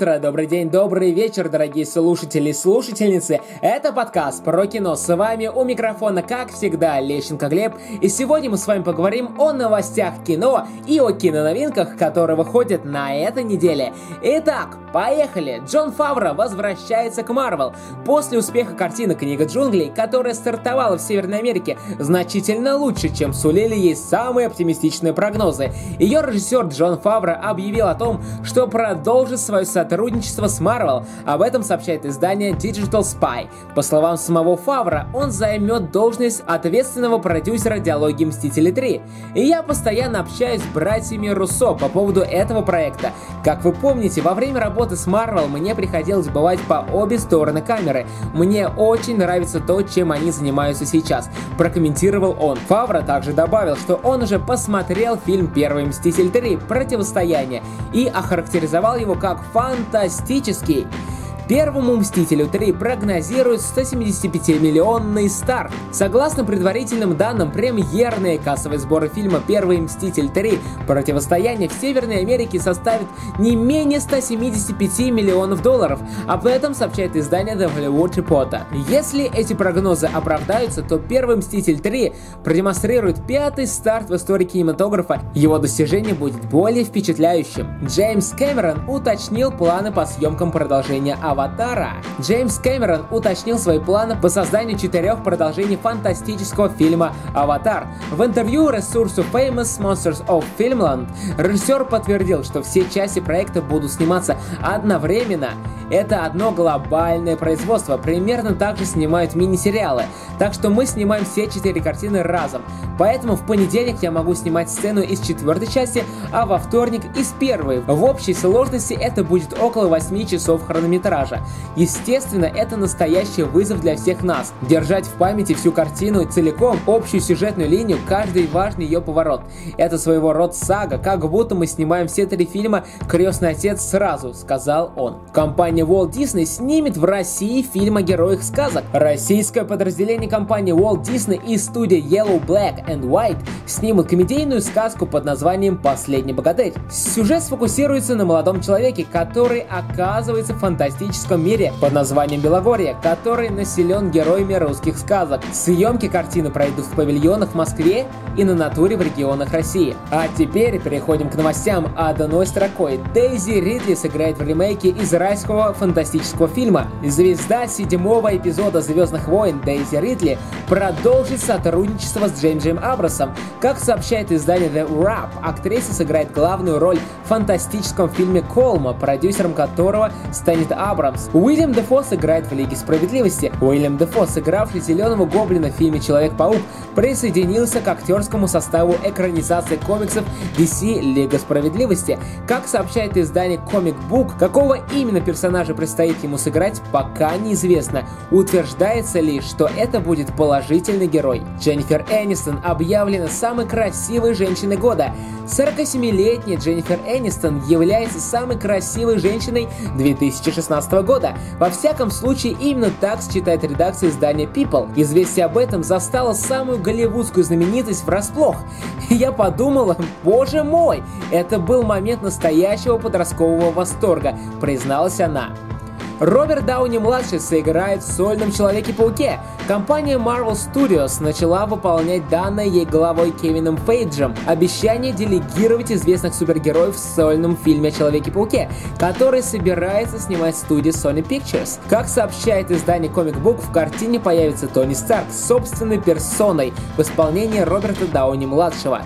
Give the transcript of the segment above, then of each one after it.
Утро, добрый день, добрый вечер, дорогие слушатели и слушательницы. Это подкаст про кино. С вами у микрофона, как всегда, Лещенко Глеб. И сегодня мы с вами поговорим о новостях кино и о киноновинках, которые выходят на этой неделе. Итак, поехали! Джон Фавро возвращается к Марвел. После успеха картины «Книга джунглей», которая стартовала в Северной Америке значительно лучше, чем сулили ей самые оптимистичные прогнозы. Ее режиссер Джон Фавро объявил о том, что продолжит продолжит свое сотрудничество с Marvel. Об этом сообщает издание Digital Spy. По словам самого Фавра, он займет должность ответственного продюсера диалоги Мстители 3. И я постоянно общаюсь с братьями Руссо по поводу этого проекта. Как вы помните, во время работы с Marvel мне приходилось бывать по обе стороны камеры. Мне очень нравится то, чем они занимаются сейчас, прокомментировал он. Фавра также добавил, что он уже посмотрел фильм «Первый Мститель 3. Противостояние» и охарактеризовал его как фантастический. Первому «Мстителю 3» прогнозируют 175-миллионный старт. Согласно предварительным данным, премьерные кассовые сборы фильма «Первый Мститель 3. Противостояние» в Северной Америке составят не менее 175 миллионов долларов. Об этом сообщает издание The Hollywood Reporter. Если эти прогнозы оправдаются, то «Первый Мститель 3» продемонстрирует пятый старт в истории кинематографа. Его достижение будет более впечатляющим. Джеймс Кэмерон уточнил планы по съемкам продолжения «Аватара» «Аватара», Джеймс Кэмерон уточнил свои планы по созданию четырех продолжений фантастического фильма «Аватар». В интервью ресурсу Famous Monsters of Filmland режиссер подтвердил, что все части проекта будут сниматься одновременно. Это одно глобальное производство, примерно так же снимают мини-сериалы. Так что мы снимаем все четыре картины разом. Поэтому в понедельник я могу снимать сцену из четвертой части, а во вторник из первой. В общей сложности это будет около 8 часов хронометража персонажа. Естественно, это настоящий вызов для всех нас. Держать в памяти всю картину целиком, общую сюжетную линию, каждый важный ее поворот. Это своего рода сага, как будто мы снимаем все три фильма «Крестный отец» сразу, сказал он. Компания Walt Disney снимет в России фильм о героях сказок. Российское подразделение компании Walt Disney и студия Yellow, Black and White снимут комедийную сказку под названием «Последний богатырь». Сюжет сфокусируется на молодом человеке, который оказывается фантастическим фантастическом мире под названием Белогорье, который населен героями русских сказок. Съемки картины пройдут в павильонах в Москве и на натуре в регионах России. А теперь переходим к новостям одной строкой. Дейзи Ридли сыграет в ремейке израильского фантастического фильма. Звезда седьмого эпизода «Звездных войн» Дейзи Ридли продолжит сотрудничество с Джеймсом Абрасом. Как сообщает издание The Wrap, актриса сыграет главную роль в фантастическом фильме «Колма», продюсером которого станет Абрас Абрамс. Уильям Дефо сыграет в Лиге Справедливости. Уильям Дефо, сыгравший Зеленого Гоблина в фильме Человек-паук, присоединился к актерскому составу экранизации комиксов DC Лига Справедливости. Как сообщает издание Comic Book, какого именно персонажа предстоит ему сыграть, пока неизвестно. Утверждается ли, что это будет положительный герой. Дженнифер Энистон объявлена самой красивой женщиной года. 47-летняя Дженнифер Энистон является самой красивой женщиной 2016 года. Во всяком случае, именно так считает редакция издания People. Известие об этом застало самую голливудскую знаменитость врасплох. Я подумала, боже мой, это был момент настоящего подросткового восторга, призналась она. Роберт Дауни-младший сыграет в сольном Человеке-пауке. Компания Marvel Studios начала выполнять данное ей главой Кевином Фейджем обещание делегировать известных супергероев в сольном фильме о Человеке-пауке, который собирается снимать студия Sony Pictures. Как сообщает издание Comic Book, в картине появится Тони Старк с собственной персоной в исполнении Роберта Дауни-младшего.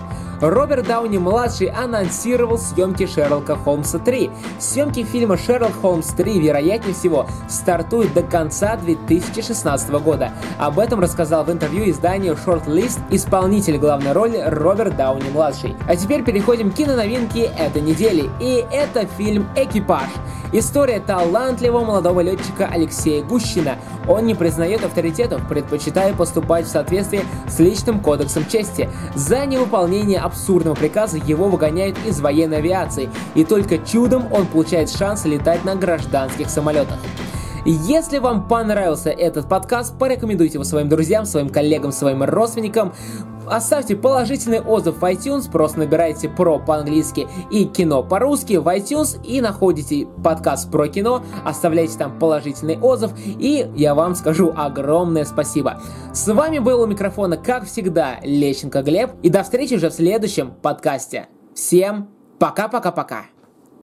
Роберт Дауни-младший анонсировал съемки Шерлока Холмса 3. Съемки фильма Шерлок Холмс 3, вероятнее всего, стартуют до конца 2016 года. Об этом рассказал в интервью изданию Short List исполнитель главной роли Роберт Дауни-младший. А теперь переходим к киноновинке этой недели. И это фильм «Экипаж». История талантливого молодого летчика Алексея Гущина. Он не признает авторитетов, предпочитая поступать в соответствии с личным кодексом чести. За невыполнение абсурдного приказа его выгоняют из военной авиации, и только чудом он получает шанс летать на гражданских самолетах. Если вам понравился этот подкаст, порекомендуйте его своим друзьям, своим коллегам, своим родственникам. Оставьте положительный отзыв в iTunes, просто набирайте про по-английски и кино по-русски в iTunes и находите подкаст про кино, оставляйте там положительный отзыв и я вам скажу огромное спасибо. С вами был у микрофона, как всегда, Лещенко Глеб и до встречи уже в следующем подкасте. Всем пока-пока-пока.